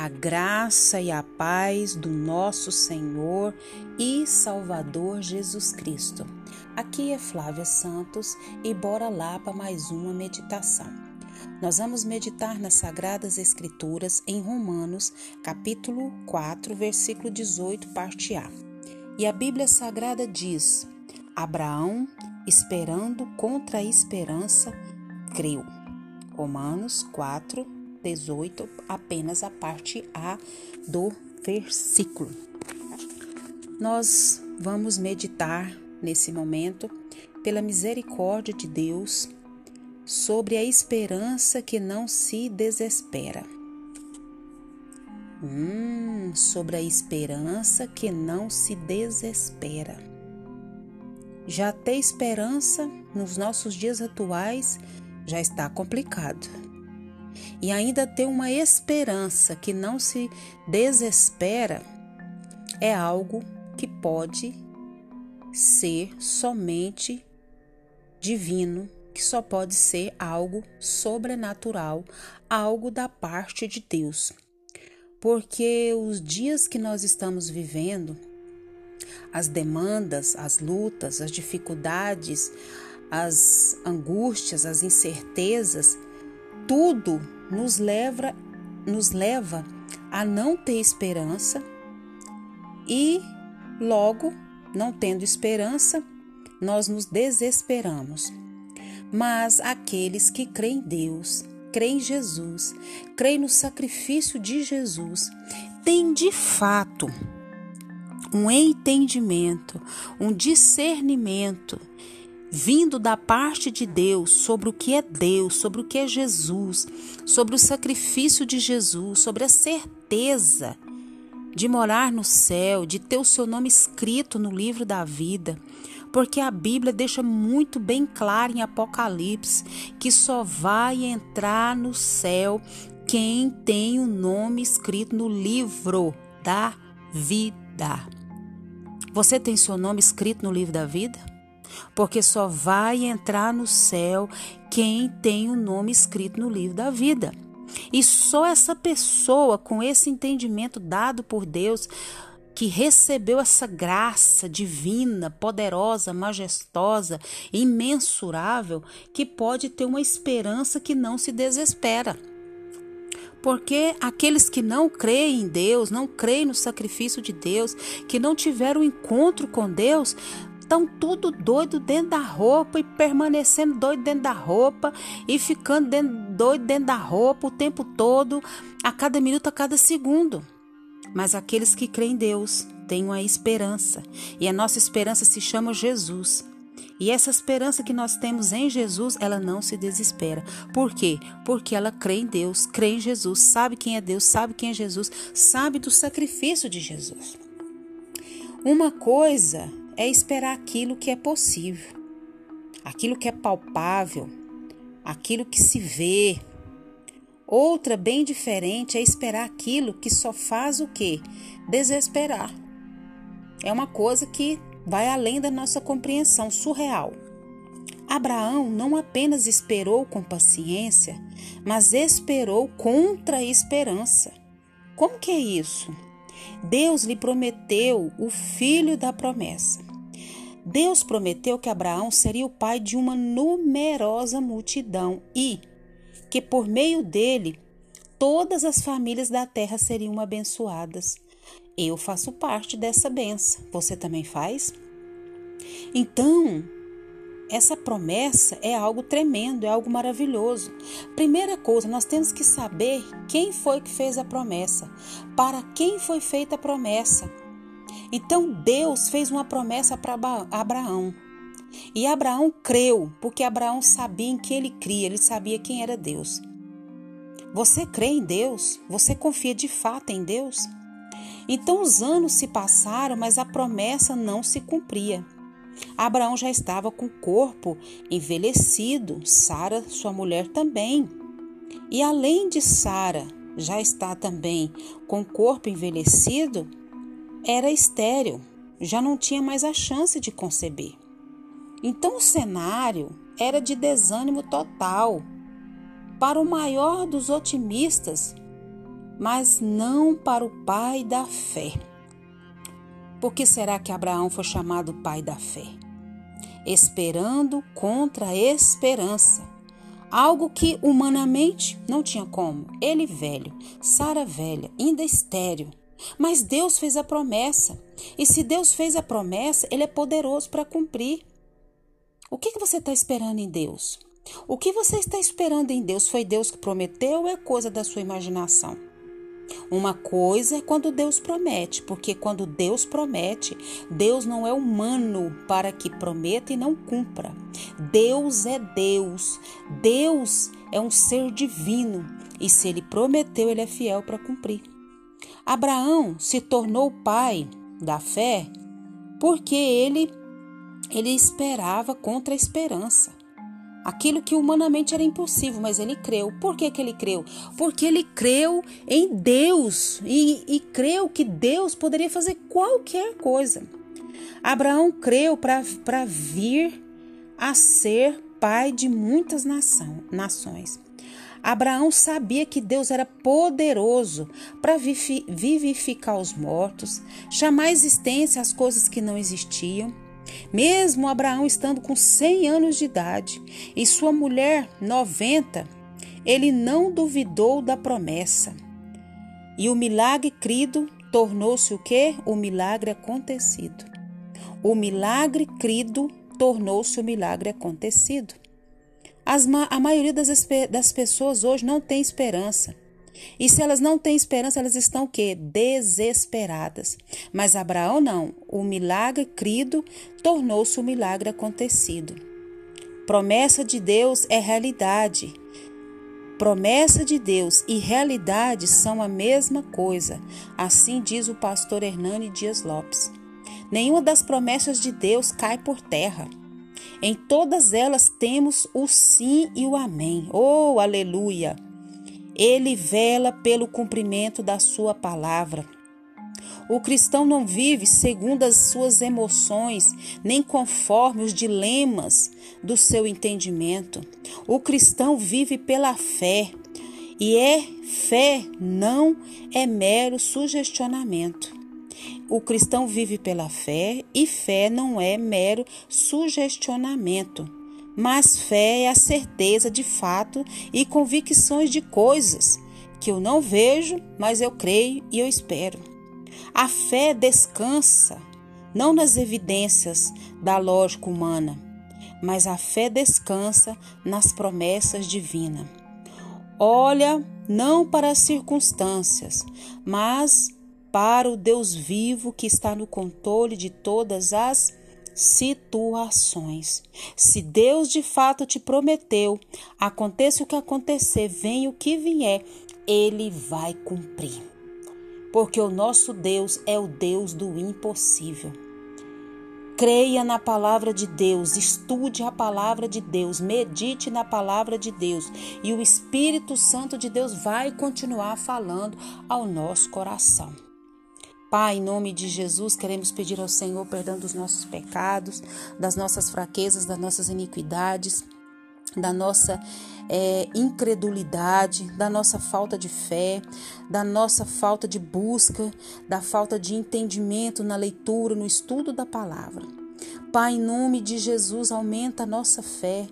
a graça e a paz do nosso Senhor e Salvador Jesus Cristo. Aqui é Flávia Santos e bora lá para mais uma meditação. Nós vamos meditar nas Sagradas Escrituras em Romanos, capítulo 4, versículo 18, parte A. E a Bíblia Sagrada diz: Abraão, esperando contra a esperança, creu. Romanos 4, 18, apenas a parte A do versículo. Nós vamos meditar nesse momento pela misericórdia de Deus sobre a esperança que não se desespera. Hum, sobre a esperança que não se desespera. Já ter esperança nos nossos dias atuais já está complicado e ainda ter uma esperança que não se desespera é algo que pode ser somente divino, que só pode ser algo sobrenatural, algo da parte de Deus. Porque os dias que nós estamos vivendo, as demandas, as lutas, as dificuldades, as angústias, as incertezas, tudo nos leva, nos leva a não ter esperança e logo, não tendo esperança, nós nos desesperamos. Mas aqueles que creem em Deus, creem em Jesus, creem no sacrifício de Jesus, têm de fato um entendimento, um discernimento vindo da parte de Deus sobre o que é Deus, sobre o que é Jesus, sobre o sacrifício de Jesus, sobre a certeza de morar no céu, de ter o seu nome escrito no livro da vida. Porque a Bíblia deixa muito bem claro em Apocalipse que só vai entrar no céu quem tem o nome escrito no livro da vida. Você tem seu nome escrito no livro da vida? Porque só vai entrar no céu quem tem o nome escrito no livro da vida. E só essa pessoa com esse entendimento dado por Deus que recebeu essa graça divina, poderosa, majestosa, imensurável, que pode ter uma esperança que não se desespera. Porque aqueles que não creem em Deus, não creem no sacrifício de Deus, que não tiveram encontro com Deus, estão tudo doido dentro da roupa e permanecendo doido dentro da roupa e ficando dentro, doido dentro da roupa o tempo todo, a cada minuto, a cada segundo. Mas aqueles que creem em Deus têm uma esperança e a nossa esperança se chama Jesus. E essa esperança que nós temos em Jesus, ela não se desespera. Por quê? Porque ela crê em Deus, crê em Jesus, sabe quem é Deus, sabe quem é Jesus, sabe do sacrifício de Jesus. Uma coisa é esperar aquilo que é possível, aquilo que é palpável, aquilo que se vê. Outra bem diferente é esperar aquilo que só faz o quê? Desesperar. É uma coisa que vai além da nossa compreensão surreal. Abraão não apenas esperou com paciência, mas esperou contra a esperança. Como que é isso? Deus lhe prometeu o filho da promessa. Deus prometeu que Abraão seria o pai de uma numerosa multidão e que por meio dele todas as famílias da terra seriam abençoadas. Eu faço parte dessa benção. Você também faz? Então, essa promessa é algo tremendo, é algo maravilhoso. Primeira coisa, nós temos que saber quem foi que fez a promessa, para quem foi feita a promessa. Então Deus fez uma promessa para Abraão. E Abraão creu, porque Abraão sabia em que ele cria, ele sabia quem era Deus. Você crê em Deus? Você confia de fato em Deus? Então os anos se passaram, mas a promessa não se cumpria. Abraão já estava com o corpo envelhecido, Sara, sua mulher, também. E além de Sara já estar também com o corpo envelhecido, era estéril, já não tinha mais a chance de conceber. Então o cenário era de desânimo total. Para o maior dos otimistas, mas não para o pai da fé. Por que será que Abraão foi chamado pai da fé? Esperando contra a esperança. Algo que humanamente não tinha como. Ele velho, Sara velha, ainda estéreo. Mas Deus fez a promessa. E se Deus fez a promessa, Ele é poderoso para cumprir. O que, que você está esperando em Deus? O que você está esperando em Deus? Foi Deus que prometeu ou é coisa da sua imaginação? Uma coisa é quando Deus promete, porque quando Deus promete, Deus não é humano para que prometa e não cumpra. Deus é Deus. Deus é um ser divino e se ele prometeu, ele é fiel para cumprir. Abraão se tornou pai da fé porque ele ele esperava contra a esperança. Aquilo que humanamente era impossível, mas ele creu. Por que, que ele creu? Porque ele creu em Deus e, e creu que Deus poderia fazer qualquer coisa. Abraão creu para vir a ser pai de muitas nação, nações. Abraão sabia que Deus era poderoso para vivificar os mortos, chamar à existência as coisas que não existiam. Mesmo Abraão estando com 100 anos de idade e sua mulher 90, ele não duvidou da promessa. E o milagre crido tornou-se o que? O milagre acontecido. O milagre crido tornou-se o milagre acontecido. As, a maioria das, das pessoas hoje não tem esperança. E se elas não têm esperança, elas estão o quê? Desesperadas. Mas Abraão não. O milagre crido tornou-se um milagre acontecido. Promessa de Deus é realidade. Promessa de Deus e realidade são a mesma coisa. Assim diz o pastor Hernani Dias Lopes. Nenhuma das promessas de Deus cai por terra. Em todas elas temos o sim e o amém. Oh, aleluia! Ele vela pelo cumprimento da sua palavra. O cristão não vive segundo as suas emoções, nem conforme os dilemas do seu entendimento. O cristão vive pela fé. E é fé, não é mero sugestionamento. O cristão vive pela fé e fé não é mero sugestionamento mas fé é a certeza de fato e convicções de coisas que eu não vejo, mas eu creio e eu espero. A fé descansa não nas evidências da lógica humana, mas a fé descansa nas promessas divinas. Olha não para as circunstâncias, mas para o Deus vivo que está no controle de todas as situações. Se Deus de fato te prometeu, aconteça o que acontecer, venha o que vier, ele vai cumprir. Porque o nosso Deus é o Deus do impossível. Creia na palavra de Deus, estude a palavra de Deus, medite na palavra de Deus e o Espírito Santo de Deus vai continuar falando ao nosso coração. Pai, em nome de Jesus, queremos pedir ao Senhor perdão dos nossos pecados, das nossas fraquezas, das nossas iniquidades, da nossa é, incredulidade, da nossa falta de fé, da nossa falta de busca, da falta de entendimento na leitura, no estudo da palavra. Pai, em nome de Jesus, aumenta a nossa fé,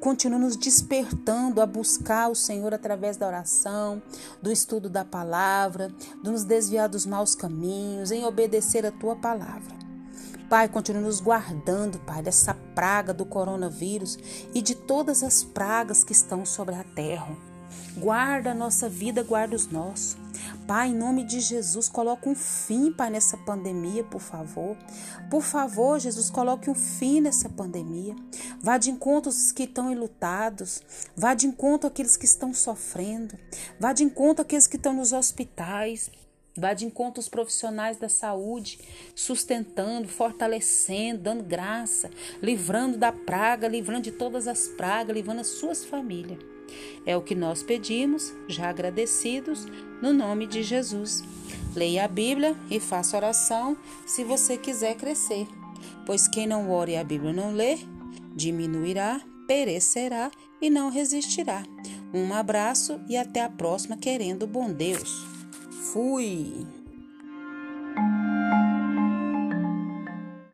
continua nos despertando a buscar o Senhor através da oração, do estudo da palavra, de nos desviar dos maus caminhos, em obedecer a tua palavra. Pai, continue nos guardando, Pai, dessa praga do coronavírus e de todas as pragas que estão sobre a terra. Guarda a nossa vida, guarda os nossos. Pai, em nome de Jesus, coloque um fim, Pai, nessa pandemia, por favor. Por favor, Jesus, coloque um fim nessa pandemia. Vá de encontro aos que estão enlutados. Vá de encontro àqueles que estão sofrendo. Vá de encontro àqueles que estão nos hospitais. Vá de encontro aos profissionais da saúde, sustentando, fortalecendo, dando graça, livrando da praga, livrando de todas as pragas, livrando as suas famílias. É o que nós pedimos, já agradecidos, no nome de Jesus. Leia a Bíblia e faça oração se você quiser crescer, pois quem não ore e a Bíblia não lê, diminuirá, perecerá e não resistirá. Um abraço e até a próxima, querendo bom Deus. Fui!